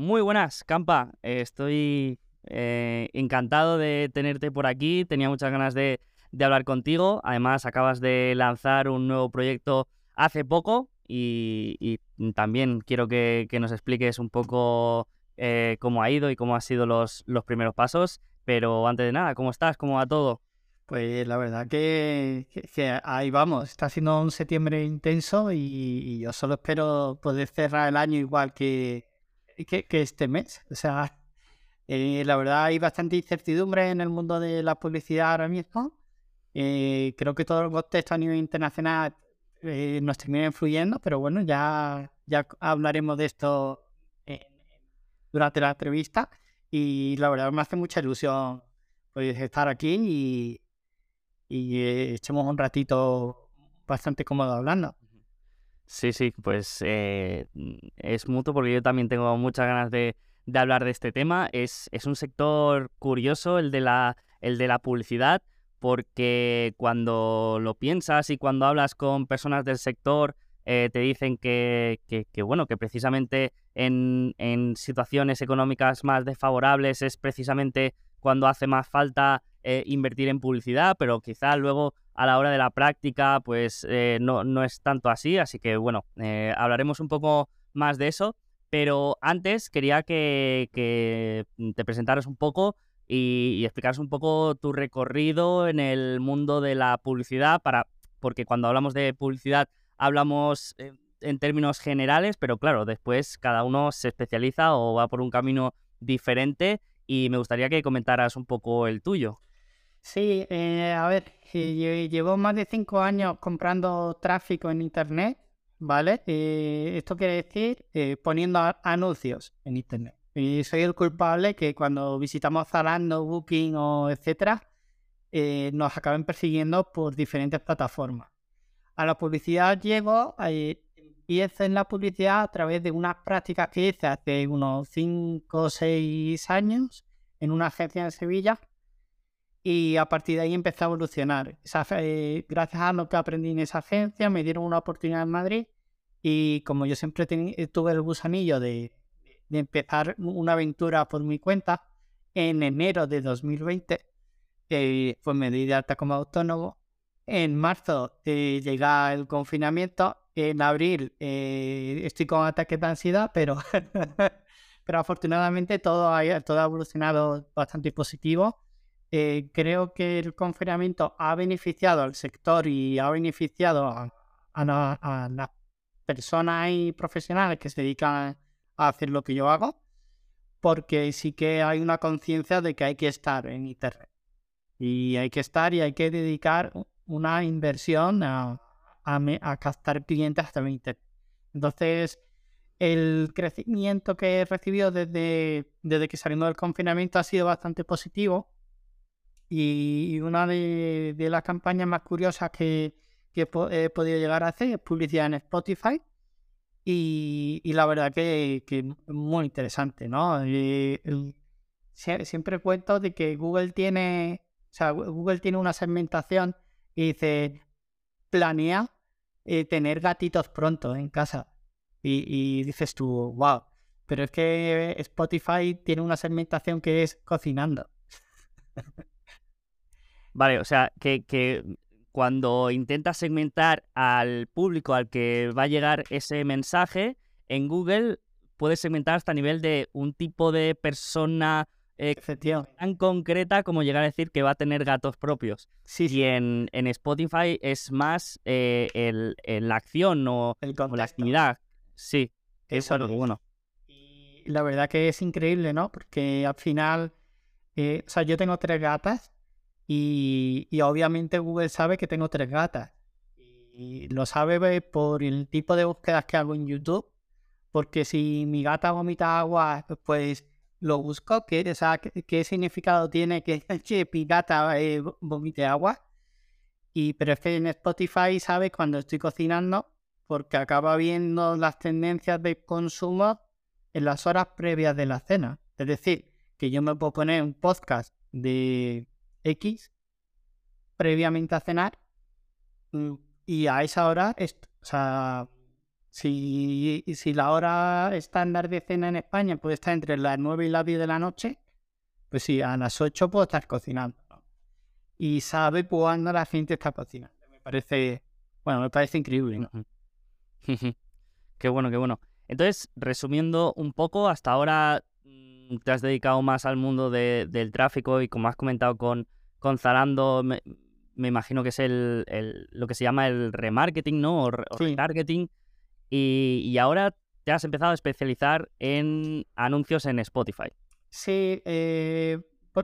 Muy buenas, Campa. estoy eh, encantado de tenerte por aquí. Tenía muchas ganas de, hablar contigo. Además, acabas de lanzar un nuevo proyecto hace poco y, también quiero que, nos expliques un poco eh, cómo ha ido y cómo han sido los, los primeros pasos. Pero antes de nada, ¿cómo estás? ¿Cómo va todo? Pues la verdad que, ahí vamos, está siendo un septiembre intenso y, yo solo espero poder cerrar el año igual que, que, este mes. O sea, eh, la verdad hay bastante incertidumbre en el mundo de la publicidad ahora mismo. Eh, creo que todo el contexto a nivel internacional eh, nos termina influyendo, pero bueno, ya, ya hablaremos de esto durante la entrevista y la verdad me hace mucha ilusión pues, estar aquí y y echemos un ratito bastante cómodo hablando. Sí, sí, pues eh, es mutuo porque yo también tengo muchas ganas de, hablar de este tema. Es, es, un sector curioso el de, la, el de la publicidad porque cuando lo piensas y cuando hablas con personas del sector eh, te dicen que, que, bueno, que precisamente en, en situaciones económicas más desfavorables es precisamente cuando hace más falta eh, invertir en publicidad, pero quizá luego a la hora de la práctica pues eh, no, no, es tanto así, así que bueno, eh, hablaremos un poco más de eso, pero antes quería que, que te presentaras un poco y, y, explicaras un poco tu recorrido en el mundo de la publicidad, para, porque cuando hablamos de publicidad hablamos en términos generales, pero claro, después cada uno se especializa o va por un camino diferente y me gustaría que comentaras un poco el tuyo. Sí, eh, a ver, eh, llevo más de cinco años comprando tráfico en Internet, ¿vale? Eh, esto quiere decir poniendo anuncios en Internet. Y soy el culpable que cuando visitamos Zalando, Booking o etcétera, nos acaben persiguiendo por diferentes plataformas. A la publicidad llego, empiezo en la publicidad a través de unas prácticas que hice hace unos 5 o 6 años en una agencia en Sevilla y a partir de ahí empecé a evolucionar. Eh, gracias a lo que aprendí en esa agencia, me dieron una oportunidad en Madrid y como yo siempre eh, tuve el gusanillo de, empezar una aventura por mi cuenta, en enero de 2020, eh, pues me di de alta como autónomo. En marzo llega el confinamiento. En abril estoy con ataques de ansiedad, pero, pero afortunadamente todo todo ha evolucionado bastante positivo eh, creo que el confinamiento ha beneficiado al sector y ha beneficiado a, las personas y profesionales que se dedican a hacer lo que yo hago, porque sí que hay una conciencia de que hay que estar en Internet. Y hay que estar y hay que dedicar una inversión a, a, captar clientes hasta Internet. Entonces, el crecimiento que he recibido desde, desde que salimos del confinamiento ha sido bastante positivo y una de, las campañas más curiosas que, he podido llegar a hacer es publicidad en Spotify. Y, la verdad que, es muy interesante, ¿no? Eh, siempre cuento de que Google tiene, o sea, Google tiene una segmentación y dice, planea eh, tener gatitos pronto en casa. Y, y dices tú, wow, pero es que Spotify tiene una segmentación que es cocinando. Vale, o sea, que, cuando intentas segmentar al público al que va a llegar ese mensaje, en Google puedes segmentar hasta a nivel de un tipo de persona eh, tan concreta como llegar a decir que va a tener gatos propios. Sí. Y en, Spotify es más eh, el, la acción o, la actividad. Sí, eso es lo bueno. Y la verdad que es increíble, ¿no? Porque al final, eh, o sea, yo tengo tres gatas y, obviamente Google sabe que tengo tres gatas. Y lo sabe por el tipo de búsquedas que hago en YouTube. Porque si mi gata vomita agua, pues lo busco. ¿Qué, qué, significado tiene que, mi gata eh, vomite agua? Y, pero es que en Spotify sabe cuando estoy cocinando porque acaba viendo las tendencias de consumo en las horas previas de la cena. Es decir, que yo me puedo poner un podcast de X previamente a cenar mm, y a esa hora, o sea, Si, si la hora estándar de cena en España puede estar entre las 9 y las 10 de la noche, pues sí, a las 8 puedo estar cocinando. Y sabe cuándo la gente está cocinando. Me parece, bueno, me parece increíble. qué bueno, qué bueno. Entonces, resumiendo un poco, hasta ahora te has dedicado más al mundo del tráfico y como has comentado con, con Zalando, me, imagino que es el, lo que se llama el remarketing, ¿no? O, retargeting. Y, ahora te has empezado a especializar en anuncios en Spotify. Sí, eh,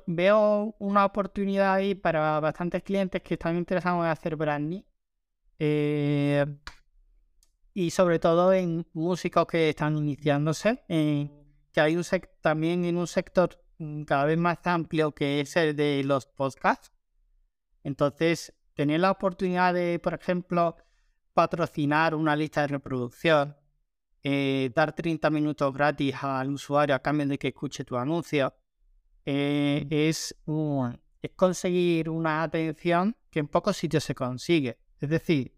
veo una oportunidad ahí para bastantes clientes que están interesados en hacer branding. Eh, y sobre todo en músicos que están iniciándose, que hay un también en un sector mm, cada vez más amplio que es el de los podcasts. Entonces, tener la oportunidad de, por ejemplo, patrocinar una lista de reproducción, eh, dar 30 minutos gratis al usuario a cambio de que escuche tu anuncio, eh, es, es conseguir una atención que en pocos sitios se consigue. Es decir,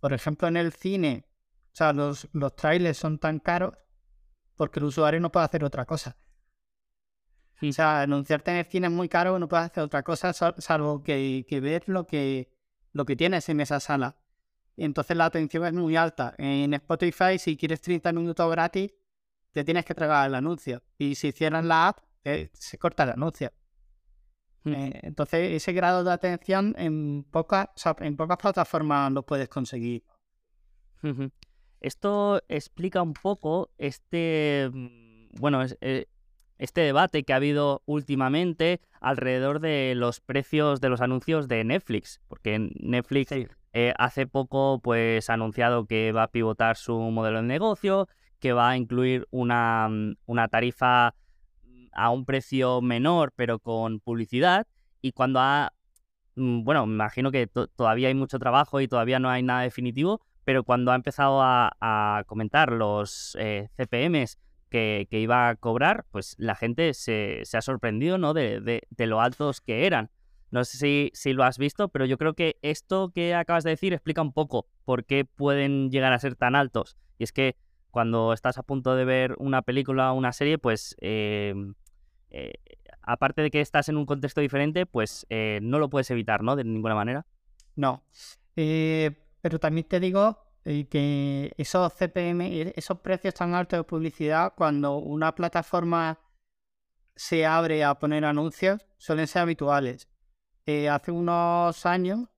por ejemplo, en el cine, o sea, los, los trailers son tan caros porque el usuario no puede hacer otra cosa. O sea, anunciarte en el cine es muy caro, no puedes hacer otra cosa salvo que, que ver lo que, lo que tienes en esa sala. Entonces la atención es muy alta. En Spotify, si quieres 30 minutos gratis, te tienes que tragar el anuncio. Y si cierran la app, eh, se corta el anuncio. Hmm. Eh, entonces, ese grado de atención en pocas, en pocas plataformas lo puedes conseguir. Esto explica un poco este, mm, bueno, eh, este debate que ha habido últimamente alrededor de los precios de los anuncios de Netflix, porque Netflix eh, hace poco pues ha anunciado que va a pivotar su modelo de negocio, que va a incluir una, mm, una tarifa a un precio menor, pero con publicidad. Y cuando ha, mm, bueno, me imagino que todavía hay mucho trabajo y todavía no hay nada definitivo, pero cuando ha empezado a, comentar los eh, CPMs que, iba a cobrar, pues la gente se, ha sorprendido, ¿no? De, lo altos que eran. No sé si, lo has visto, pero yo creo que esto que acabas de decir explica un poco por qué pueden llegar a ser tan altos. Y es que cuando estás a punto de ver una película o una serie, pues em, eh, aparte de que estás en un contexto diferente, pues eh, no lo puedes evitar, ¿no? De ninguna manera. No. Eh, pero también te digo que esos CPM, esos precios tan altos de publicidad, cuando una plataforma se abre a poner anuncios, suelen ser habituales. hace unos años,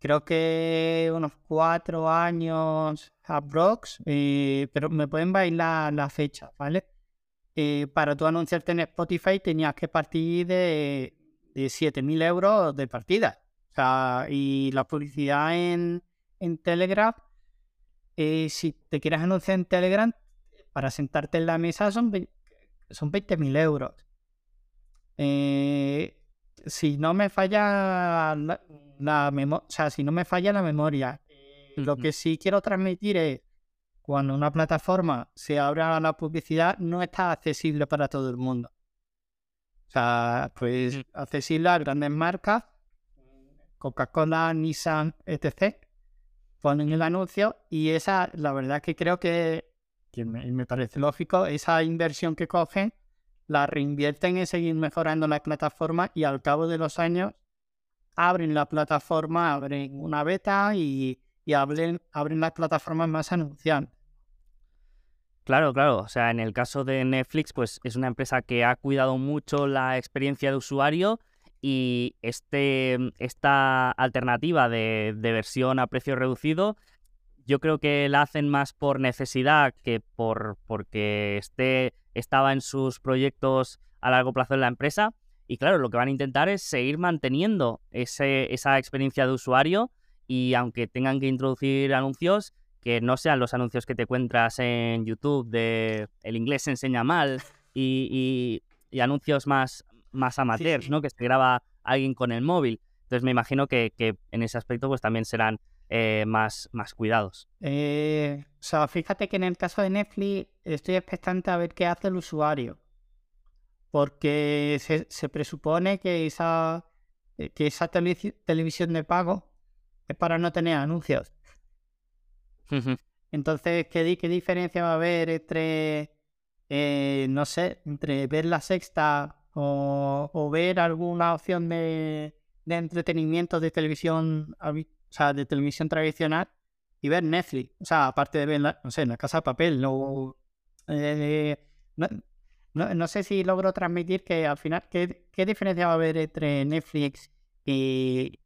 creo que unos cuatro años aprox, pero me pueden bailar la fecha, ¿vale? Eh, para tú anunciarte en Spotify tenías que partir de, de 7.000 euros de partida. Sea, y la publicidad en, en Telegram, eh, si te quieres anunciar en Telegram, para sentarte en la mesa son, son 20.000 euros. Eh, si no me falla la, memoria, o sea, si no me falla la memoria, lo que sí quiero transmitir es cuando una plataforma se abre a la publicidad, no está accesible para todo el mundo. O sea, pues accesible a grandes marcas, Coca-Cola, Nissan, etc. Ponen el anuncio y esa, la verdad que creo que, que me, parece lógico, esa inversión que cogen la reinvierten en seguir mejorando la plataforma y al cabo de los años abren la plataforma, abren una beta y y abren, abren las plataformas más anunciantes. Claro, claro. O sea, en el caso de Netflix, pues es una empresa que ha cuidado mucho la experiencia de usuario y este, esta alternativa de, versión a precio reducido, yo creo que la hacen más por necesidad que por porque esté, estaba en sus proyectos a largo plazo en la empresa. Y claro, lo que van a intentar es seguir manteniendo ese, esa experiencia de usuario y aunque tengan que introducir anuncios, que no sean los anuncios que te encuentras en YouTube de el inglés se enseña mal y, anuncios más, más amateurs, ¿no? Que se graba alguien con el móvil. Entonces me imagino que, en ese aspecto pues también serán eh, más, más cuidados. Eh, o sea, fíjate que en el caso de Netflix estoy expectante a ver qué hace el usuario. Porque se, se presupone que esa, que esa televisión de pago es para no tener anuncios. Entonces, ¿qué, qué diferencia va a haber entre, eh, no sé, entre ver la sexta o, ver alguna opción de, entretenimiento de televisión, o sea, de televisión tradicional y ver Netflix? O sea, aparte de ver, no sé, la casa de papel, no, eh, no, sé si logro transmitir que al final, ¿qué, ¿qué, diferencia va a haber entre Netflix y,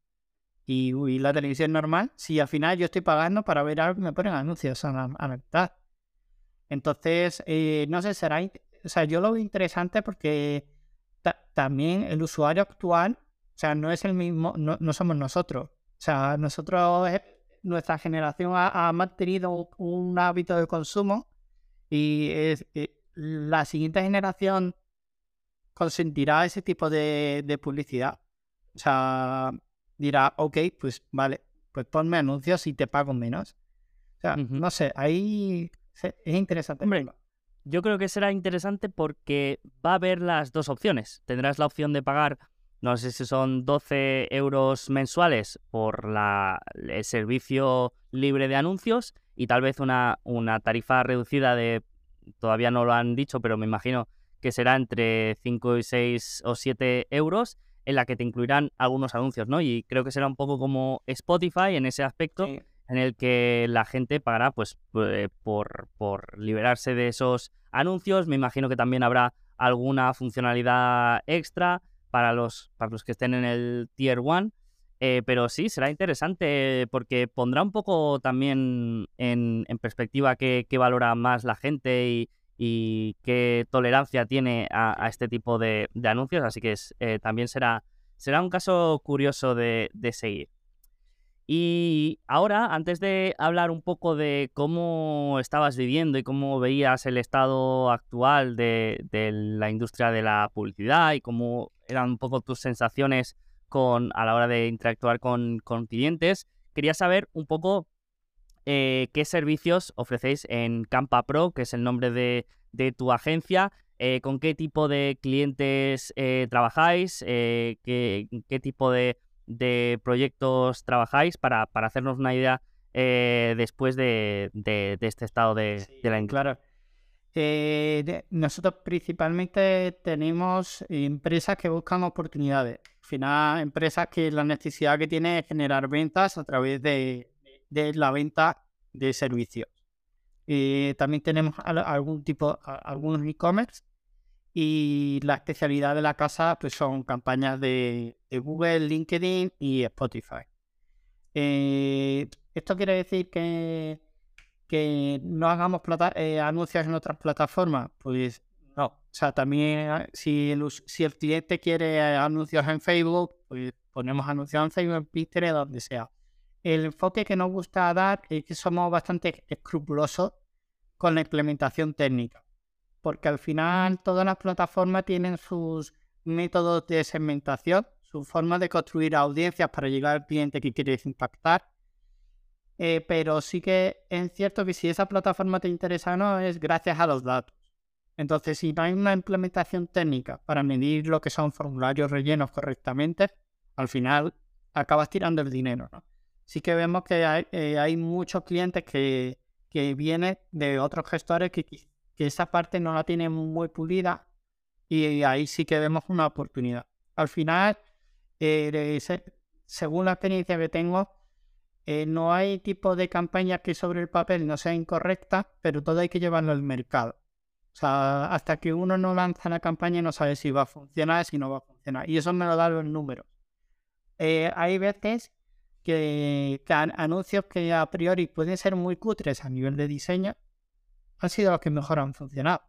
y, la televisión normal, si al final yo estoy pagando para ver algo y me ponen anuncios a la, mitad. Entonces, eh, no sé, será. O sea, yo lo veo interesante porque también el usuario actual, o sea, no es el mismo, no, somos nosotros. O sea, nosotros, nuestra generación ha, mantenido un hábito de consumo y es, eh, la siguiente generación consentirá ese tipo de, de publicidad. O sea, dirá, ok, pues vale, pues ponme anuncios y te pago menos. O sea, no sé, ahí es interesante. Hombre, yo creo que será interesante porque va a haber las dos opciones. Tendrás la opción de pagar, no sé si son 12 euros mensuales por la, el servicio libre de anuncios y tal vez una, una tarifa reducida de, todavía no lo han dicho, pero me imagino que será entre 5 y 6 o 7 euros en la que te incluirán algunos anuncios, ¿no? Y creo que será un poco como Spotify en ese aspecto, en el que la gente pagará pues eh, por, por liberarse de esos anuncios. Me imagino que también habrá alguna funcionalidad extra para los, para los que estén en el Tier 1. Eh, pero sí, será interesante porque pondrá un poco también en, perspectiva qué, valora más la gente y, y qué tolerancia tiene a, este tipo de, anuncios, así que eh, también será, será un caso curioso de, seguir. Y ahora, antes de hablar un poco de cómo estabas viviendo y cómo veías el estado actual de, la industria de la publicidad y cómo eran un poco tus sensaciones con, a la hora de interactuar con, clientes, quería saber un poco eh, qué servicios ofrecéis en Campa Pro, que es el nombre de, tu agencia, eh, con qué tipo de clientes eh, trabajáis, qué, tipo de, proyectos trabajáis para, hacernos una idea después de, este estado de, la industria. Claro. nosotros principalmente tenemos empresas que buscan oportunidades. Al final, empresas que la necesidad que tienen es generar ventas a través de, de la venta de servicios. Eh, también tenemos algún tipo, algunos e-commerce y la especialidad de la casa pues son campañas de, Google, LinkedIn y Spotify. Eh, ¿Esto quiere decir que, que no hagamos eh, anuncios en otras plataformas? Pues no. O sea, también si el, si el cliente quiere anuncios en Facebook, pues ponemos anuncios en Facebook, en Pinterest, donde sea el enfoque que nos gusta dar es que somos bastante escrupulosos con la implementación técnica, porque al final todas las plataformas tienen sus métodos de segmentación, su forma de construir audiencias para llegar al cliente que quieres impactar. Eh, pero sí que es cierto que si esa plataforma te interesa o no es gracias a los datos. Entonces, si no hay una implementación técnica para medir lo que son formularios rellenos correctamente, al final acabas tirando el dinero, ¿no? sí que vemos que hay, eh, muchos clientes que, vienen de otros gestores que, esa parte no la tienen muy pulida y ahí sí que vemos una oportunidad. Al final, eh, según la experiencia que tengo, eh, no hay tipo de campaña que sobre el papel no sea incorrecta, pero todo hay que llevarlo al mercado. O sea, hasta que uno no lanza la campaña no sabe si va a funcionar, si no va a funcionar. Y eso me lo dan los números. hay veces que, anuncios que a priori pueden ser muy cutres a nivel de diseño han sido los que mejor han funcionado.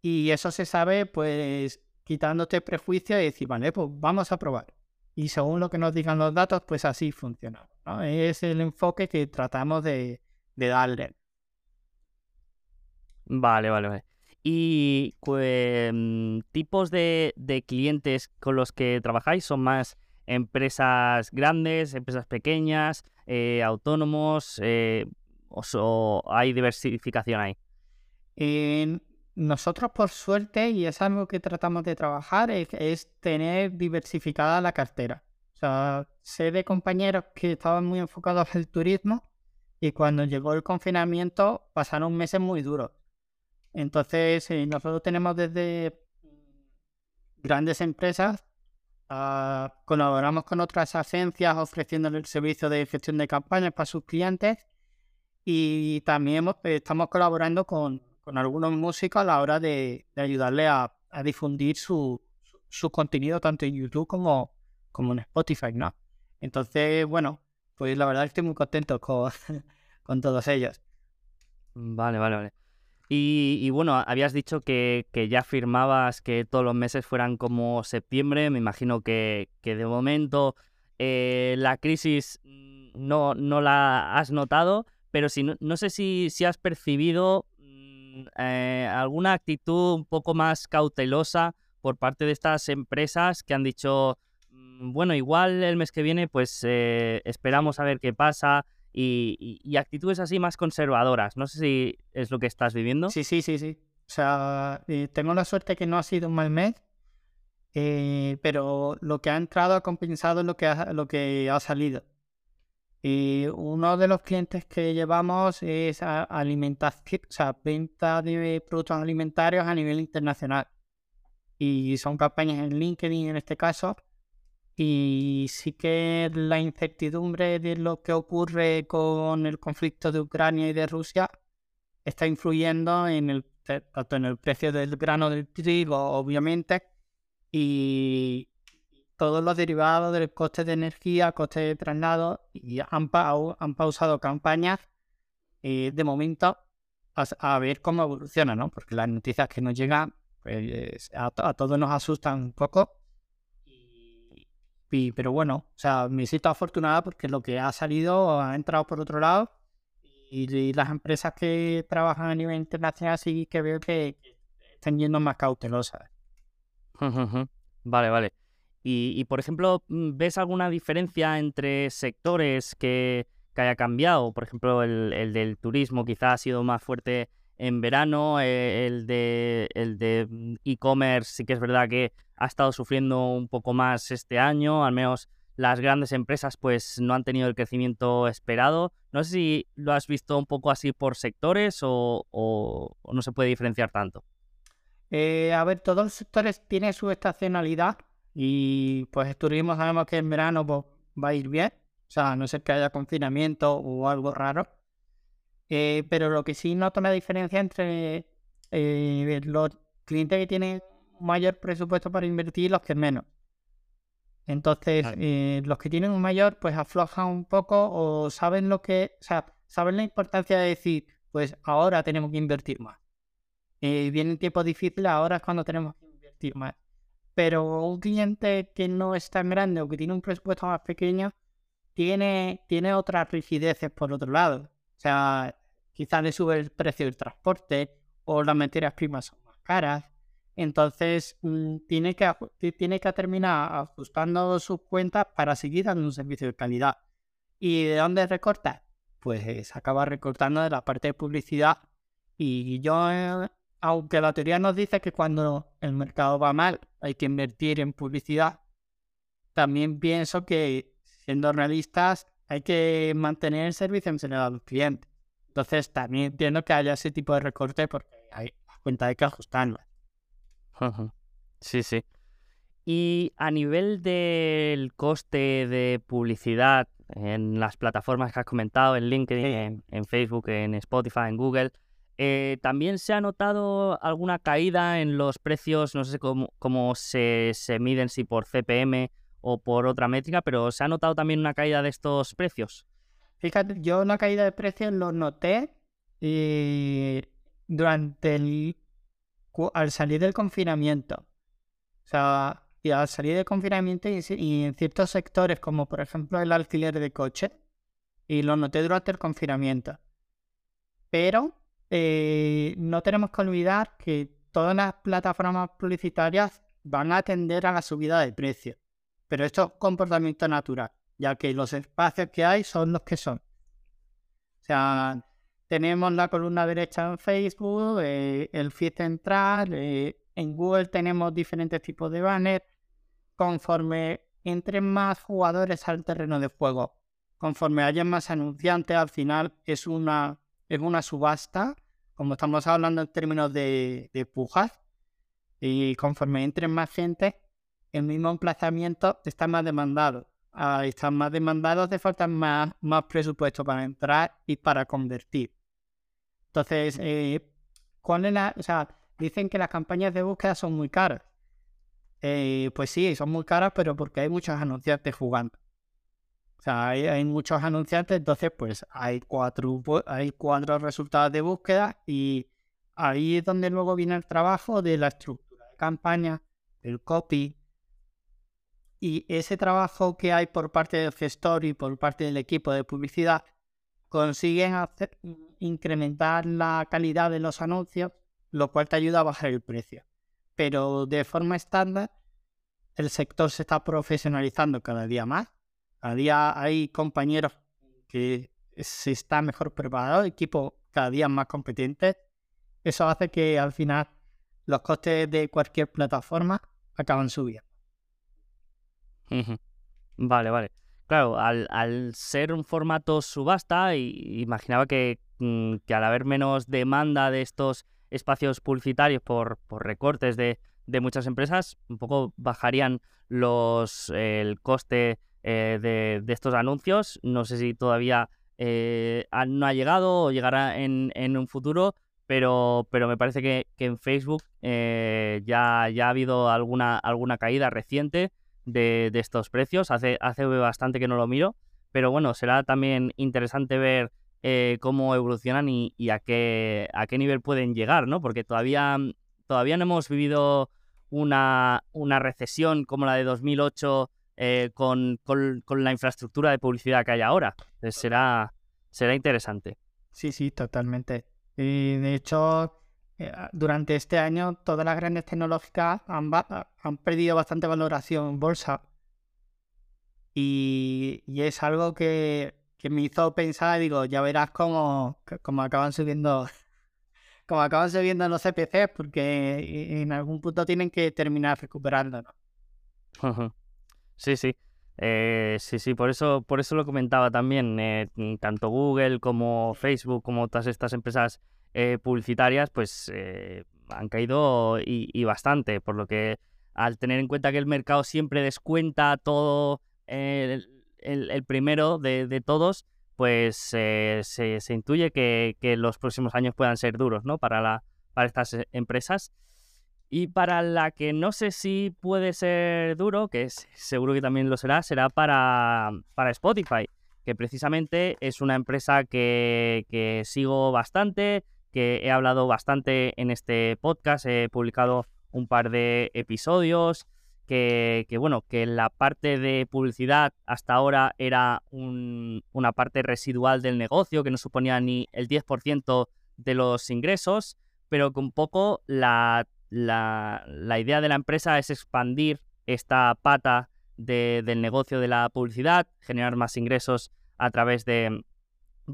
Y eso se sabe, pues, quitándote prejuicio y decir, vale, pues vamos a probar. Y según lo que nos digan los datos, pues así funciona. Es el enfoque que tratamos de, darle. Vale, vale, vale. ¿Y pues, tipos de, de clientes con los que trabajáis son más empresas grandes, empresas pequeñas, eh, autónomos, eh, o, hay diversificación ahí? nosotros, por suerte, y es algo que tratamos de trabajar, es, tener diversificada la cartera. O sea, sé de compañeros que estaban muy enfocados en el turismo y cuando llegó el confinamiento pasaron meses muy duros. Entonces, eh, nosotros tenemos desde grandes empresas, ah, colaboramos con otras agencias ofreciéndole el servicio de gestión de campañas para sus clientes y también estamos colaborando con, algunos músicos a la hora de, ayudarle a, difundir su, su, contenido tanto en YouTube como, como en Spotify, ¿no? Entonces, bueno, pues la verdad estoy muy contento con, con todos ellos. Vale, vale, vale. Y, bueno, habías dicho que, ya firmabas que todos los meses fueran como septiembre. Me imagino que, de momento eh, la crisis no, no la has notado, pero si no, sé si, si, has percibido mm, eh, alguna actitud un poco más cautelosa por parte de estas empresas que han dicho, mm, bueno, igual el mes que viene pues eh, esperamos a ver qué pasa, y, actitudes así más conservadoras. No sé si es lo que estás viviendo. Sí, sí, sí, sí. O sea, eh, tengo la suerte que no ha sido un mal mes, pero lo que ha entrado ha compensado lo que lo que ha salido. Y uno de los clientes que llevamos es alimentación, o sea, venta de productos alimentarios a nivel internacional. Y son campañas en LinkedIn en este caso, y sí que la incertidumbre de lo que ocurre con el conflicto de Ucrania y de Rusia está influyendo en el, tanto en el precio del grano del trigo, obviamente, y todos los derivados del coste de energía, coste de traslado, y han, pausado campañas eh, de momento a, ver cómo evoluciona, ¿no? Porque las noticias que nos llegan pues, a, todos nos asustan un poco pero bueno, o sea, me siento afortunada porque lo que ha salido ha entrado por otro lado y, las empresas que trabajan a nivel internacional sí que veo que, están yendo más cautelosas. Vale, vale. Y, por ejemplo, mm, ¿ves alguna diferencia entre sectores que, haya cambiado? Por ejemplo, el, del turismo quizá ha sido más fuerte en verano, eh, el de el de mm, e-commerce sí que es verdad que ha estado sufriendo un poco más este año, al menos las grandes empresas pues no han tenido el crecimiento esperado. No sé si lo has visto un poco así por sectores o, no se puede diferenciar tanto. Eh, a ver, todos los sectores tienen su estacionalidad y pues el turismo sabemos que en verano pues, va a ir bien, o sea, no sé que haya confinamiento o algo raro. Eh, pero lo que sí noto la diferencia entre eh, los clientes que tienen mayor presupuesto para invertir los que menos. Entonces, eh, los que tienen un mayor, pues aflojan un poco o saben lo que, o sea, saben la importancia de decir, pues ahora tenemos que invertir más. Eh, vienen tiempos difíciles, ahora es cuando tenemos que invertir más. Pero un cliente que no es tan grande o que tiene un presupuesto más pequeño, tiene, tiene otras rigideces por otro lado. O sea, quizás le sube el precio del transporte o las materias primas son más caras entonces, mm, tiene, que, tiene que terminar ajustando sus cuentas para seguir dando un servicio de calidad. ¿Y de dónde recorta? Pues se acaba recortando de la parte de publicidad. Y yo, eh, aunque la teoría nos dice que cuando el mercado va mal hay que invertir en publicidad, también pienso que, siendo realistas, hay que mantener el servicio en general a los clientes. Entonces, también entiendo que haya ese tipo de recorte porque hay cuenta hay que ajustarlas. Sí, sí. Y a nivel del coste de publicidad en las plataformas que has comentado, en LinkedIn, en, Facebook, en Spotify, en Google, eh, ¿también se ha notado alguna caída en los precios? No sé cómo, cómo se, se, miden, si por CPM o por otra métrica, pero ¿se ha notado también una caída de estos precios? Fíjate, yo una caída de precios lo noté y eh, durante el al salir del confinamiento. O sea, y al salir del confinamiento y, en ciertos sectores, como por ejemplo el alquiler de coche, y lo noté durante el confinamiento. Pero eh, no tenemos que olvidar que todas las plataformas publicitarias van a atender a la subida de precio. Pero esto es comportamiento natural, ya que los espacios que hay son los que son. O sea, tenemos la columna derecha en Facebook, eh, el feed central, eh, en Google tenemos diferentes tipos de banners. Conforme entren más jugadores al terreno de juego conforme haya más anunciantes, al final es una, es una subasta, como estamos hablando en términos de, pujas, y conforme entren más gente, el mismo emplazamiento está más demandado. Al estar más demandado hace falta más, más presupuesto para entrar y para convertir. Entonces, eh, ¿cuál es la, o sea, dicen que las campañas de búsqueda son muy caras. Eh, pues sí, son muy caras, pero porque hay muchos anunciantes jugando. Sea, hay, muchos anunciantes, entonces pues hay cuatro, hay cuatro resultados de búsqueda y ahí es donde luego viene el trabajo de la estructura de campaña, el copy. Y ese trabajo que hay por parte del gestor y por parte del equipo de publicidad consiguen incrementar la calidad de los anuncios, lo cual te ayuda a bajar el precio pero de forma estándar el sector se está profesionalizando cada día más. Cada día hay compañeros que se está mejor preparados, equipos cada día más competentes. Eso hace que al final los costes de cualquier plataforma acaban subiendo. Vale, vale. Claro, al, ser un formato subasta, imaginaba que, mm, que al haber menos demanda de estos espacios publicitarios por, por recortes de, de, muchas empresas, un poco bajarían los el coste eh, de, estos anuncios. No sé si todavía eh, no ha llegado o llegará en, en, un futuro, pero, pero me parece que, en Facebook eh, ya, ya ha habido alguna, alguna caída reciente de, de estos precios. Hace, hace bastante que no lo miro, pero bueno, será también interesante ver cómo evolucionan y, a, qué, a qué nivel pueden llegar, ¿no? Porque todavía, todavía no hemos vivido una, una recesión como la de 2008 eh, con, con, la infraestructura de publicidad que hay ahora. Entonces será, será interesante. Sí, sí, totalmente. Y de hecho, eh, durante este año todas las grandes tecnológicas han, han perdido bastante valoración en bolsa. Y, y, es algo que que me hizo pensar, digo, ya verás cómo, cómo acaban subiendo como acaban subiendo los CPC, porque en algún punto tienen que terminar recuperando. Sí, sí. Eh, sí, sí, por eso, por eso lo comentaba también. Eh, tanto Google como Facebook, como todas estas empresas eh, publicitarias, pues han caído y, bastante. Por lo que al tener en cuenta que el mercado siempre descuenta todo el, primero de, todos, pues eh, se, intuye que, los próximos años puedan ser duros ¿no? para, la, para estas eh, empresas. Y para la que no sé si puede ser duro, que seguro que también lo será, será para, para Spotify, que precisamente es una empresa que, que sigo bastante, que he hablado bastante en este podcast, he publicado un par de episodios que, bueno, que la parte de publicidad hasta ahora era una parte residual del negocio, que no suponía ni el 10% de los ingresos, pero con poco la, idea de la empresa es expandir esta pata del negocio de la publicidad, generar más ingresos a través de,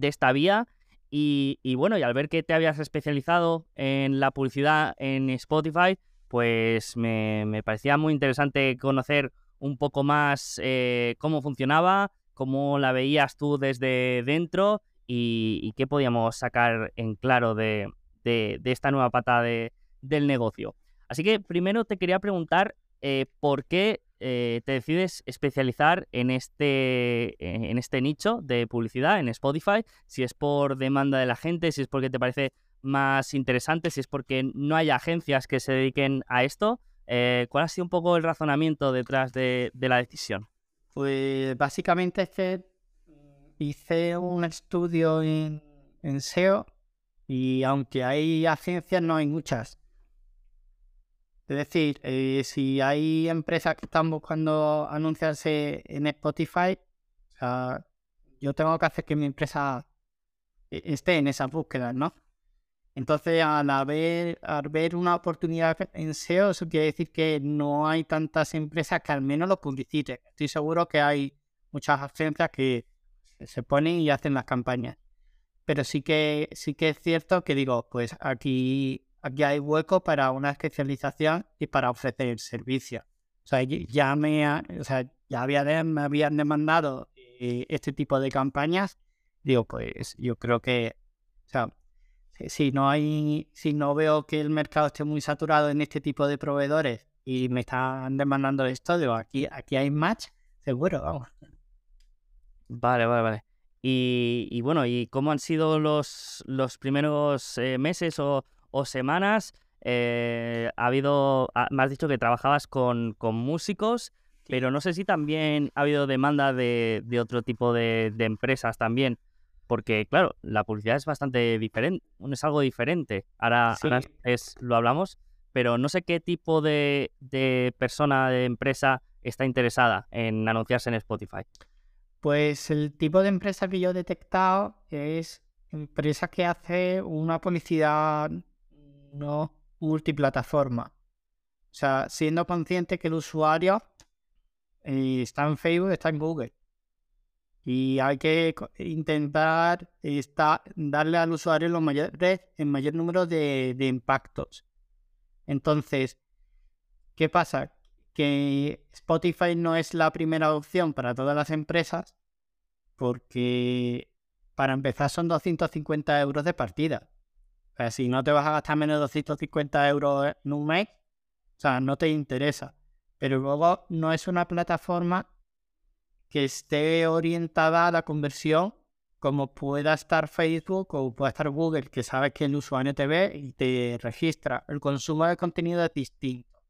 esta vía. Y, y, bueno, y al ver que te habías especializado en la publicidad en Spotify, pues me, parecía muy interesante conocer un poco más eh, cómo funcionaba, cómo la veías tú desde dentro y, qué podíamos sacar en claro de, esta nueva pata de, del negocio. Así que primero te quería preguntar eh, por qué eh, te decides especializar en este, en este nicho de publicidad, en Spotify, si es por demanda de la gente, si es porque te parece más interesante, si es porque no hay agencias que se dediquen a esto. Eh, ¿Cuál ha sido un poco el razonamiento detrás de, la decisión? Pues básicamente es que hice un estudio en, SEO y aunque hay agencias, no hay muchas. Es decir, eh, si hay empresas que están buscando anunciarse en Spotify, yo tengo que hacer que mi empresa eh, esté en esas búsquedas, ¿no? Entonces, al al ver una oportunidad en SEO, eso quiere decir que no hay tantas empresas que al menos lo publiciten. Estoy seguro que hay muchas agencias que se ponen y hacen las campañas. Pero sí que, sí que es cierto que digo, pues aquí, aquí hay hueco para una especialización y para ofrecer servicio. O sea, ya me, o sea, ya había, me habían demandado eh, este tipo de campañas, digo, pues yo creo que, o sea, si no hay, si no veo que el mercado esté muy saturado en este tipo de proveedores y me están demandando esto, digo, aquí, aquí hay match, seguro, vamos. Vale, vale, vale. Y, bueno, ¿y cómo han sido los, los primeros eh, meses o, semanas? Eh, ha habido, ah, me has dicho que trabajabas con, con músicos, pero no sé si también ha habido demanda de, de otro tipo de, de, empresas también, porque claro, la publicidad es bastante diferente, es algo diferente. Ahora, es, lo hablamos, pero no sé qué tipo de, de persona, de empresa está interesada en anunciarse en Spotify. Pues el tipo de empresa que yo he detectado es empresa que hace una publicidad no multiplataforma. O sea, siendo consciente que el usuario eh, está en Facebook, está en Google. Y hay que intentar darle al usuario los mayores, el mayor número de, de impactos. Entonces, ¿qué pasa? que Spotify no es la primera opción para todas las empresas porque para empezar son 250 euros de partida. Sea, si no te vas a gastar menos de 250 euros en un mes, o sea, no te interesa. Pero luego no es una plataforma que esté orientada a la conversión como pueda estar Facebook o pueda estar Google, que sabes que el usuario te ve y te registra. El consumo de contenido es distinto.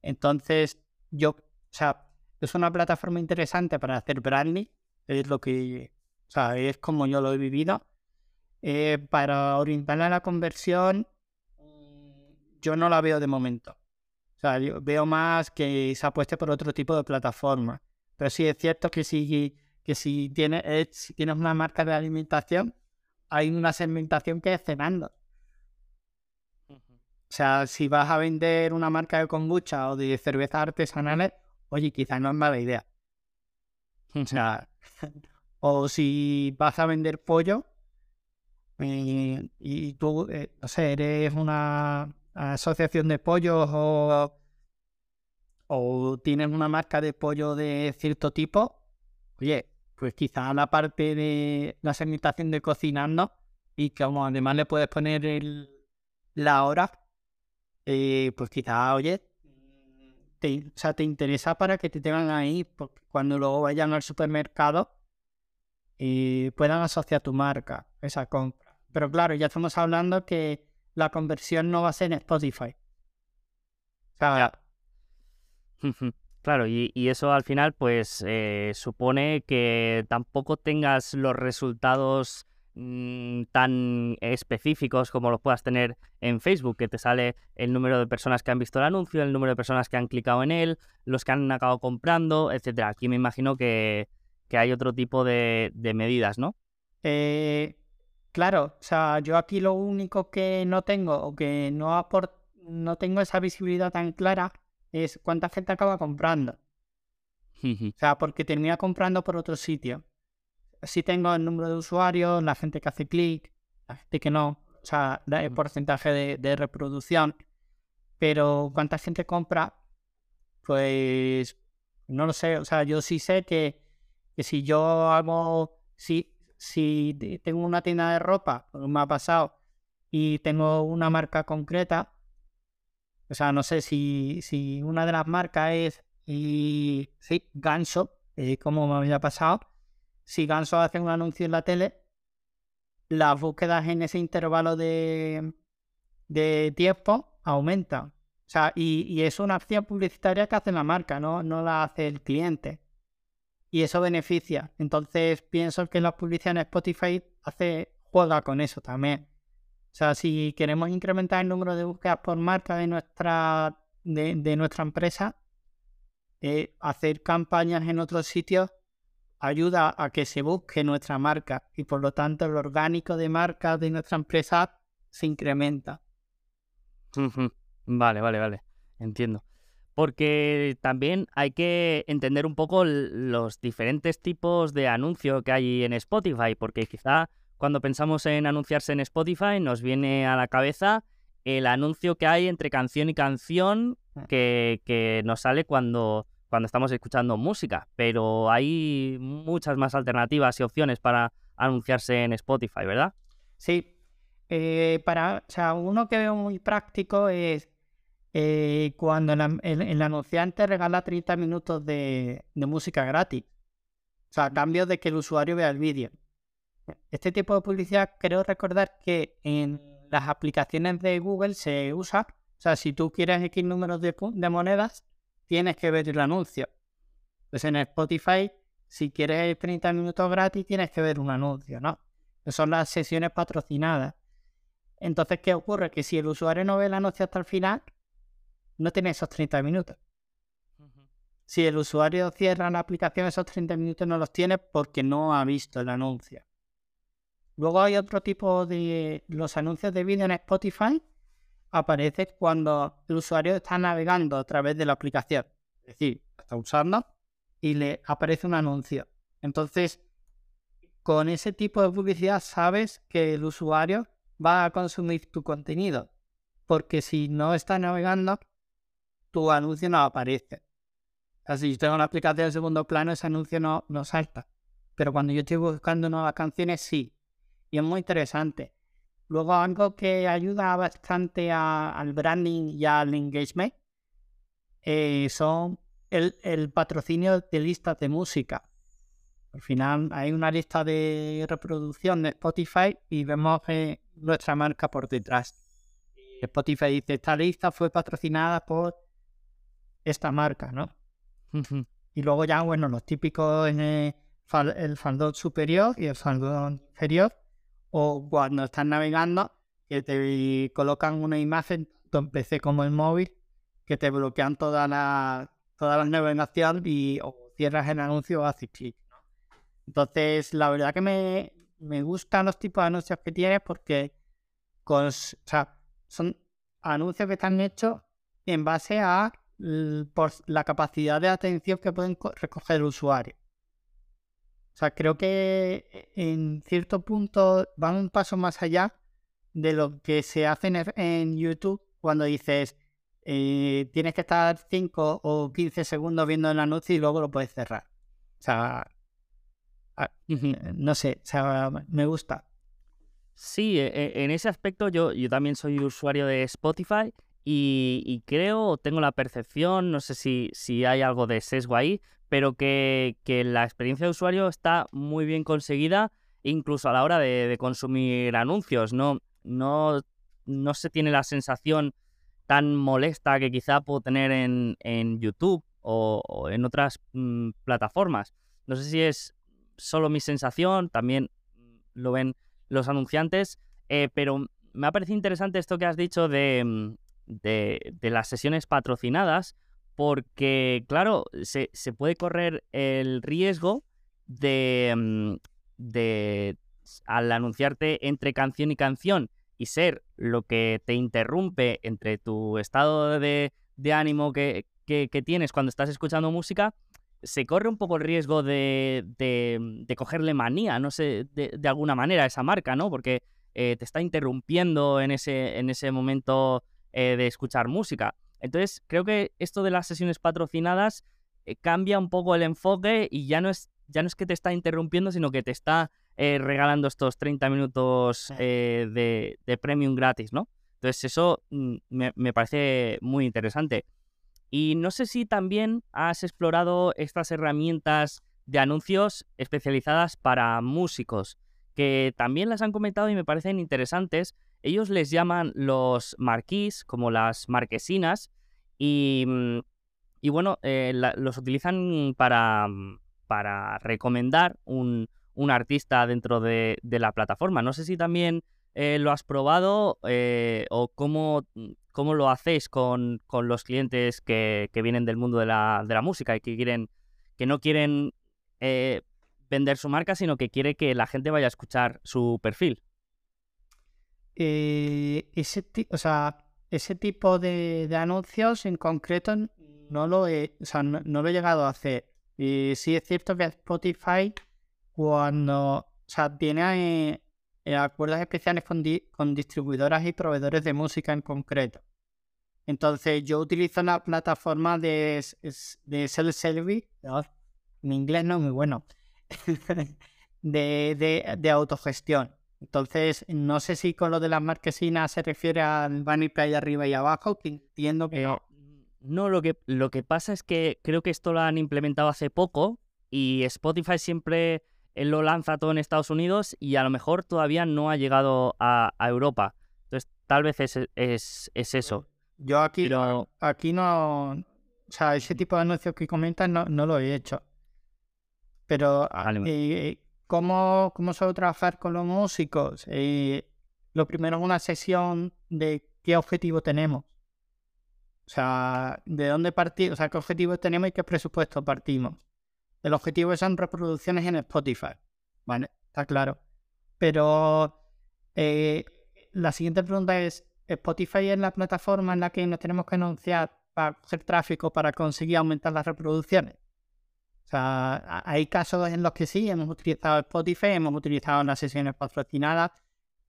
Entonces, yo, o sea, es una plataforma interesante para hacer branding, es lo que, o sea, es como yo lo he vivido. Eh, para orientarla a la conversión, mm, yo no la veo de momento. O sea, yo veo más que se apueste por otro tipo de plataforma. Pero sí es cierto que si, que si, tienes, eh, si tienes una marca de alimentación, hay una segmentación que es cenando. O sea, si vas a vender una marca de kombucha o de cervezas artesanales, oye, quizás no es mala idea. O sea, o si vas a vender pollo eh, y, tú, eh, no sé, eres una asociación de pollos o, o tienes una marca de pollo de cierto tipo, oye, pues quizás la parte de la segmentación de cocinando y como además le puedes poner el, la hora eh, pues quizá, oye, te, o sea, te interesa para que te tengan ahí, porque cuando luego vayan al supermercado y puedan asociar tu marca, esa compra. Pero claro, ya estamos hablando que la conversión no va a ser en Spotify. Claro, y, eso al final pues eh, supone que tampoco tengas los resultados Mm, tan específicos como los puedas tener en Facebook, que te sale el número de personas que han visto el anuncio, el número de personas que han clicado en él, los que han acabado comprando, etcétera. Aquí me imagino que, hay otro tipo de, medidas, ¿no? Eh, claro, o sea, yo aquí lo único que no tengo o que no no tengo esa visibilidad tan clara es cuánta gente acaba comprando. o sea, porque termina comprando por otro sitio. Sí tengo el número de usuarios, la gente que hace clic, la gente que no, o sea, el porcentaje de, reproducción, pero cuánta gente compra, pues no lo sé, o sea, yo sí sé que, si yo hago, si, si tengo una tienda de ropa, como me ha pasado, y tengo una marca concreta, o sea, no sé si, si una de las marcas es, y sí, Ganso, eh, como me había pasado, si Ganso hace un anuncio en la tele, las búsquedas en ese intervalo de, de tiempo aumentan. O sea, y, es una acción publicitaria que hace la marca, ¿no? no la hace el cliente. Y eso beneficia. Entonces pienso que la publicidad en Spotify hace, juega con eso también. O sea, si queremos incrementar el número de búsquedas por marca de nuestra, de, nuestra empresa, eh, hacer campañas en otros sitios ayuda a que se busque nuestra marca y por lo tanto el orgánico de marca de nuestra empresa se incrementa. Vale, vale, vale. Entiendo. Porque también hay que entender un poco los diferentes tipos de anuncio que hay en Spotify, porque quizá cuando pensamos en anunciarse en Spotify nos viene a la cabeza el anuncio que hay entre canción y canción mm. que, que nos sale cuando, cuando estamos escuchando música, pero hay muchas más alternativas y opciones para anunciarse en Spotify, ¿verdad? Sí. Eh, para, o sea, uno que veo muy práctico es eh, cuando el, anunciante regala 30 minutos de, música gratis. O sea, a cambio de que el usuario vea el vídeo. Este tipo de publicidad creo recordar que en las aplicaciones de Google se usa. O sea, si tú quieres X números de, de monedas, tienes que ver el anuncio. Pues en Spotify, si quieres 30 minutos gratis, tienes que ver un anuncio, ¿no? Que son las sesiones patrocinadas. Entonces, ¿qué ocurre? Que si el usuario no ve el anuncio hasta el final, no tiene esos 30 minutos. Si el usuario cierra la aplicación, esos 30 minutos no los tiene porque no ha visto el anuncio. Luego hay otro tipo de... Los anuncios de vídeo en Spotify aparecen cuando el usuario está navegando a través de la aplicación. Es decir, está usando y le aparece un anuncio. Entonces, con ese tipo de publicidad sabes que el usuario va a consumir tu contenido. Porque si no está navegando, tu anuncio no aparece. Así, si tengo una aplicación de segundo plano, ese anuncio no, no salta. Pero cuando yo estoy buscando nuevas canciones, sí. Y es muy interesante. Luego, algo que ayuda bastante al branding y al engagement eh, son el, patrocinio de listas de música. Al final hay una lista de reproducción de Spotify y vemos eh, nuestra marca por detrás. Spotify dice, esta lista fue patrocinada por esta marca, ¿no? y luego ya, bueno, los típicos en el, faldón superior y el faldón inferior, o cuando estás navegando, que te colocan una imagen, tanto en PC como en móvil, que te bloquean toda la, toda la navegación y o cierras el anuncio o haces clic. Entonces, la verdad que me, me gustan los tipos de anuncios que tienes porque con, son anuncios que están hechos en base a por la capacidad de atención que pueden recoger el usuario. O sea, creo que eh, en cierto punto van un paso más allá de lo que se hace en, YouTube cuando dices eh, tienes que estar 5 o 15 segundos viendo el anuncio y luego lo puedes cerrar. O sea, ah, no sé, o sea, me gusta. Sí, e, e, en ese aspecto yo, yo también soy usuario de Spotify y, creo, tengo la percepción, no sé si, si hay algo de sesgo ahí, pero que, la experiencia de usuario está muy bien conseguida, incluso a la hora de, consumir anuncios. No, no, no se tiene la sensación tan molesta que quizá puedo tener en, YouTube o, en otras mm, plataformas. No sé si es solo mi sensación, también lo ven los anunciantes, eh, pero me ha parecido interesante esto que has dicho de, mm, de, las sesiones patrocinadas, porque, claro, se, puede correr el riesgo de, mm, de, al anunciarte entre canción y canción y ser lo que te interrumpe entre tu estado de, ánimo que, tienes cuando estás escuchando música, se corre un poco el riesgo de, de, cogerle manía, no sé, de, alguna manera a esa marca, ¿no? Porque eh, te está interrumpiendo en ese, en ese momento eh, de escuchar música. Entonces, creo que esto de las sesiones patrocinadas eh, cambia un poco el enfoque y ya no es, ya no es que te está interrumpiendo, sino que te está eh, regalando estos 30 minutos de, premium gratis, ¿no? Entonces, eso mm, me, me parece muy interesante. Y no sé si también has explorado estas herramientas de anuncios especializadas para músicos, que también las han comentado y me parecen interesantes ellos les llaman los marquís, como las marquesinas, y, mm, bueno, eh, los utilizan para, mm, para recomendar un, artista dentro de, la plataforma. No sé si también eh, lo has probado eh, o cómo, mm, cómo, lo hacéis con, los clientes que, vienen del mundo de la, de la, música y que, quieren, que no quieren vender su marca, sino que quiere que la gente vaya a escuchar su perfil. Eh, ese, o sea, ese tipo de, anuncios en concreto no lo he, no, lo he llegado a hacer. Y sí es cierto que Spotify, cuando tiene eh, acuerdos especiales con, con, distribuidoras y proveedores de música en concreto. Entonces yo utilizo la plataforma de, de self-service, mi inglés no es muy bueno, de, de, autogestión. Entonces, no sé si con lo de las marquesinas se refiere al banner ahí arriba y abajo, que entiendo que no. No, lo que, lo que pasa es que creo que esto lo han implementado hace poco y Spotify siempre lo lanza todo en Estados Unidos y a lo mejor todavía no ha llegado a, Europa. Entonces, tal vez es, es, es eso. Yo aquí, aquí no. O sea, ese tipo de anuncios que comentas no, no lo he hecho. Pero, eh, ¿cómo, ¿cómo suelo trabajar con los músicos? Eh, lo primero es una sesión de qué objetivo tenemos. O sea, de dónde partimos, o sea, qué objetivos tenemos y qué presupuesto partimos. El objetivo son reproducciones en Spotify. Vale, está claro. Pero eh, la siguiente pregunta es, ¿Spotify es la plataforma en la que nos tenemos que anunciar para hacer tráfico para conseguir aumentar las reproducciones? O sea, hay casos en los que sí, hemos utilizado Spotify, hemos utilizado las sesiones patrocinadas,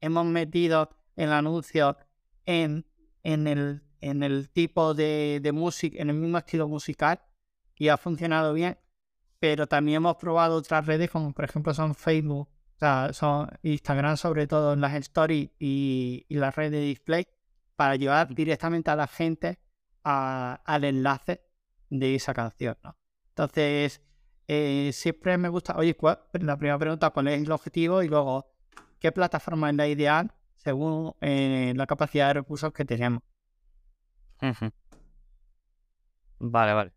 hemos metido el anuncio en, en, el, en el tipo de, de música, en el mismo estilo musical y ha funcionado bien, pero también hemos probado otras redes como por ejemplo son Facebook, o sea, son Instagram sobre todo en las stories y, y las redes de display para llevar directamente a la gente al enlace de esa canción, ¿no? Entonces, eh, siempre me gusta, oye, la primera pregunta, ¿cuál es el objetivo? Y luego, ¿qué plataforma es la ideal según eh, la capacidad de recursos que tenemos? Vale, vale.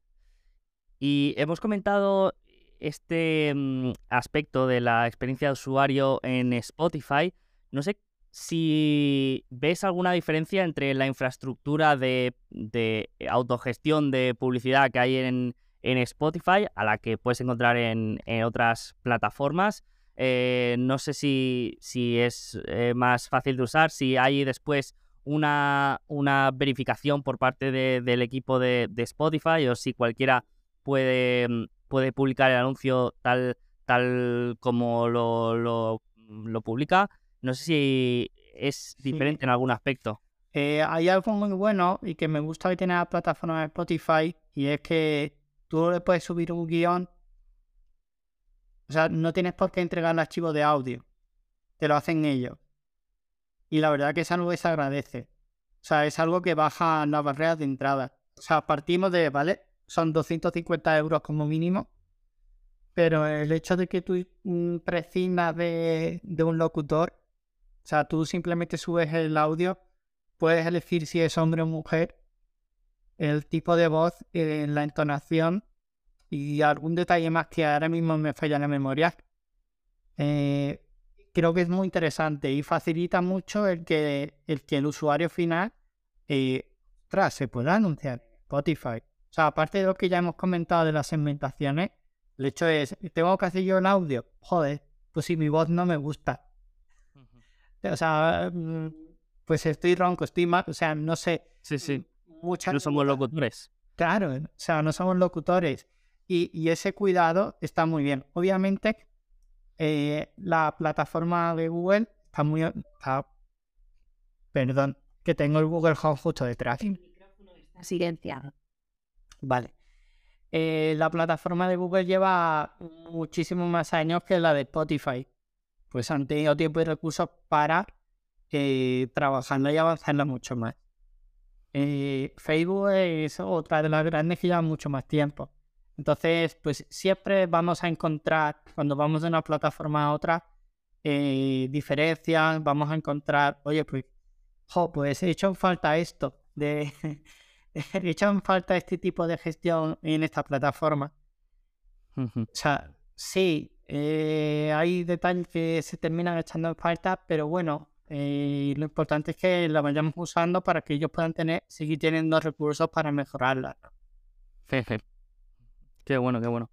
Y hemos comentado este mm, aspecto de la experiencia de usuario en Spotify. No sé si ves alguna diferencia entre la infraestructura de autogestión de publicidad que hay en, en Spotify, a la que puedes encontrar en, otras plataformas. Eh, no sé si, si es eh, más fácil de usar, si hay después una, una verificación por parte del equipo de, Spotify o si cualquiera puede, mm, puede publicar el anuncio tal, tal como lo, lo, publica. No sé si es diferente en algún aspecto. Eh, hay algo muy bueno y que me gusta que tiene la plataforma de Spotify y es que Tú le puedes subir un guion. O sea, no tienes por qué entregar el archivo de audio. Te lo hacen ellos. Y la verdad que es algo se agradece. O sea, es algo que baja las barreras de entrada. O sea, partimos de, ¿vale? Son 250 euros como mínimo. Pero el hecho de que tú prescindas de, de un locutor, o sea, tú simplemente subes el audio, puedes elegir si es hombre o mujer, el tipo de voz, eh, la entonación y algún detalle más que ahora mismo me falla en la memoria. Eh, creo que es muy interesante y facilita mucho el que el, que el usuario final eh, se pueda anunciar en Spotify. O sea, aparte de lo que ya hemos comentado de las segmentaciones, el hecho es, tengo que hacer yo el audio. Joder, pues si mi voz no me gusta. O sea, mm, pues estoy ronco, estoy mal, o sea, no sé. Sí, sí. No somos locutores. Claro, o sea, no somos locutores. Y, ese cuidado está muy bien. Obviamente, eh, la plataforma de Google está muy... perdón, que tengo el Google Home justo detrás. El micrófono está silenciado. Vale. Eh, la plataforma de Google lleva muchísimos más años que la de Spotify. Pues han tenido tiempo y recursos para eh, trabajarla y avanzarla mucho más. Eh, Facebook es otra de las grandes que lleva mucho más tiempo. Entonces, pues siempre vamos a encontrar, cuando vamos de una plataforma a otra, eh, diferencias, vamos a encontrar, oye, pues, pues he hecho en falta esto, de, he hecho en falta este tipo de gestión en esta plataforma. o sea, sí, eh, hay detalles que se terminan echando en falta, pero bueno, y eh, lo importante es que la vayamos usando para que ellos puedan tener, seguir teniendo recursos para mejorarla. Jeje. Qué bueno, qué bueno.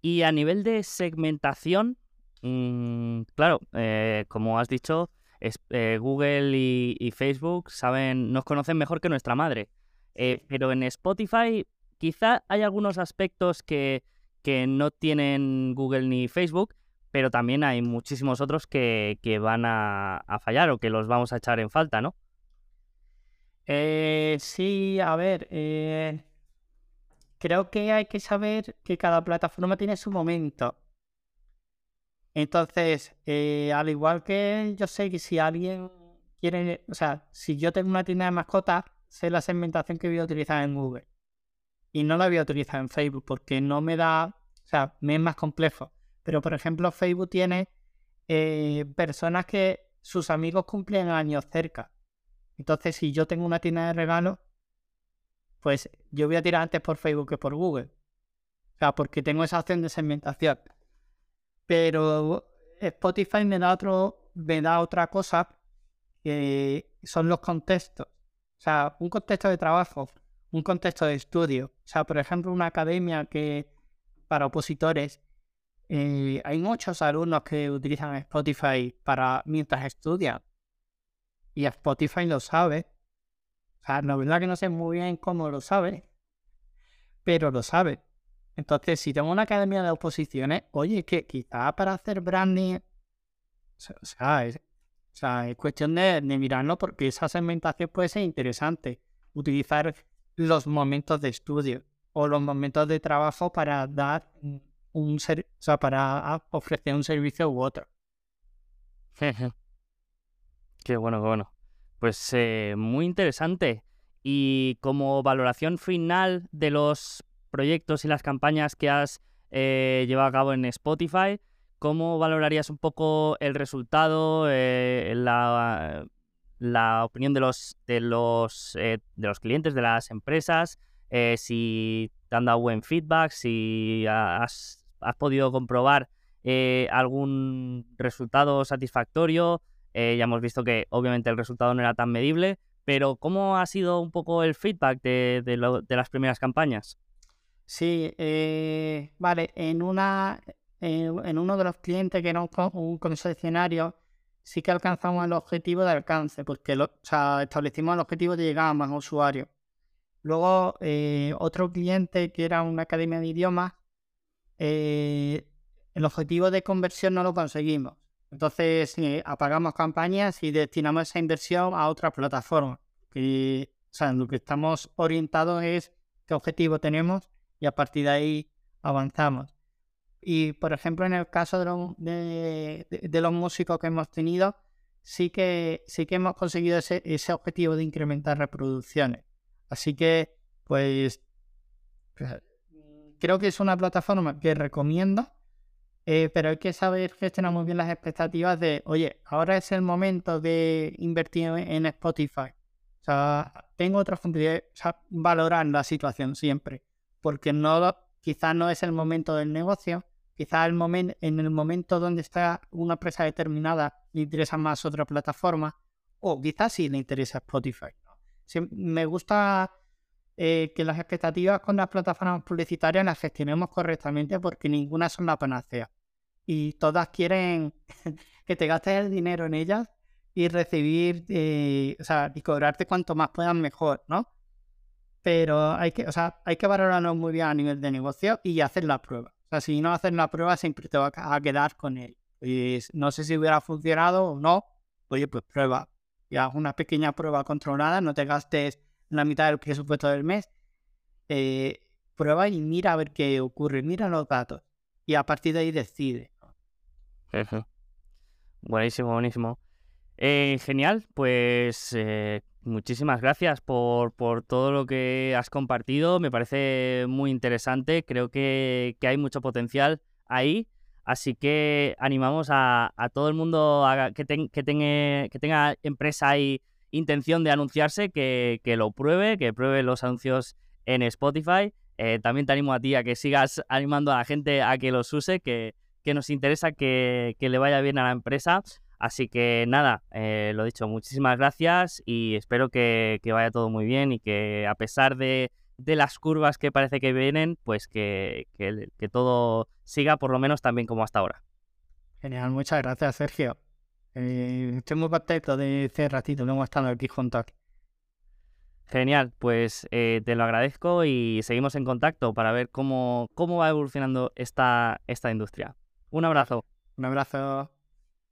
Y a nivel de segmentación, mm, claro, eh, como has dicho, eh, Google y, Facebook saben, nos conocen mejor que nuestra madre. pero en Spotify quizá hay algunos aspectos que, que no tienen Google ni Facebook, pero también hay muchísimos otros que, van a, fallar o que los vamos a echar en falta, ¿no? Eh, sí, a ver, eh, creo que hay que saber que cada plataforma tiene su momento. Entonces, eh, al igual que yo sé que si alguien quiere, o sea, si yo tengo una tienda de mascotas, sé la segmentación que voy a utilizar en Google. Y no la voy a utilizar en Facebook porque no me da, o sea, me es más complejo. Pero, por ejemplo, Facebook tiene eh, personas que sus amigos cumplen años cerca. Entonces, si yo tengo una tienda de regalos, pues yo voy a tirar antes por Facebook que por Google. O sea, porque tengo esa opción de segmentación. Pero Spotify me da otro, me da otra cosa que son los contextos. O sea, un contexto de trabajo, un contexto de estudio. O sea, por ejemplo, una academia que para opositores eh, hay muchos alumnos que utilizan Spotify para mientras estudian. Y Spotify lo sabe. O sea, la verdad que no sé muy bien cómo lo sabe, pero lo sabe. Entonces, si tengo una academia de oposiciones, oye, que quizá para hacer branding, o sea, es, cuestión de, mirarlo porque esa segmentación puede ser interesante. Utilizar los momentos de estudio o los momentos de trabajo para dar un ser, o sea, para ofrecer un servicio u otro. qué bueno, qué bueno. Pues eh, muy interesante. Y como valoración final de los proyectos y las campañas que has eh, llevado a cabo en Spotify, ¿cómo valorarías un poco el resultado, eh, la, la, opinión de los, de, los, de los clientes, de las empresas? si te han dado buen feedback, si has has podido comprobar eh, algún resultado satisfactorio. Eh, ya hemos visto que obviamente el resultado no era tan medible, pero ¿cómo ha sido un poco el feedback de, las primeras campañas? Sí, eh, vale, en una en uno de los clientes que era un, concesionario, sí que alcanzamos el objetivo de alcance, porque establecimos el objetivo de llegar a más usuarios. Luego, otro cliente que era una academia de idiomas, eh, el objetivo de conversión no lo conseguimos. Entonces apagamos campañas y destinamos esa inversión a otra plataforma. Que, o sea, lo que estamos orientados es qué objetivo tenemos y a partir de ahí avanzamos. Y por ejemplo, en el caso de, los músicos que hemos tenido, sí que, sí que hemos conseguido ese, ese objetivo de incrementar reproducciones. Así que, pues, creo que es una plataforma que recomiendo, eh, pero hay que saber gestionar muy bien las expectativas de, oye, ahora es el momento de invertir en Spotify. O sea, tengo otra función, o sea, valorar la situación siempre, porque no, quizás no es el momento del negocio, quizás el en el momento donde está una empresa determinada le interesa más otra plataforma, o quizás sí le interesa Spotify. me gusta eh, que las expectativas con las plataformas publicitarias las gestionemos correctamente porque ninguna son la panacea. Y todas quieren que te gastes el dinero en ellas y recibir, eh, o sea, y cobrarte cuanto más puedan mejor, ¿no? Pero hay que, o sea, hay que valorarlo muy bien a nivel de negocio y hacer la prueba. O sea, si no haces la prueba, siempre te vas a quedar con él. Y no sé si hubiera funcionado o no. Oye, pues prueba. Y haz una pequeña prueba controlada, no te gastes la mitad del presupuesto del mes, eh, prueba y mira a ver qué ocurre, mira los datos y a partir de ahí decide. Buenísimo, buenísimo. Eh, genial, pues eh, muchísimas gracias por, por, todo lo que has compartido. Me parece muy interesante. Creo que, hay mucho potencial ahí. Así que animamos a, todo el mundo que, que, tenga, que tenga empresa ahí intención de anunciarse, que, lo pruebe, que pruebe los anuncios en Spotify. Eh, también te animo a ti a que sigas animando a la gente a que los use, que, nos interesa que, le vaya bien a la empresa. Así que nada, eh, lo dicho, muchísimas gracias y espero que, vaya todo muy bien y que a pesar de, las curvas que parece que vienen, pues que, que todo siga por lo menos tan bien como hasta ahora. Genial, muchas gracias Sergio. Eh, estoy muy contento de este ratito que hemos estado aquí juntos. Genial, pues eh, te lo agradezco y seguimos en contacto para ver cómo, cómo va evolucionando esta, esta industria. Un abrazo. Un abrazo.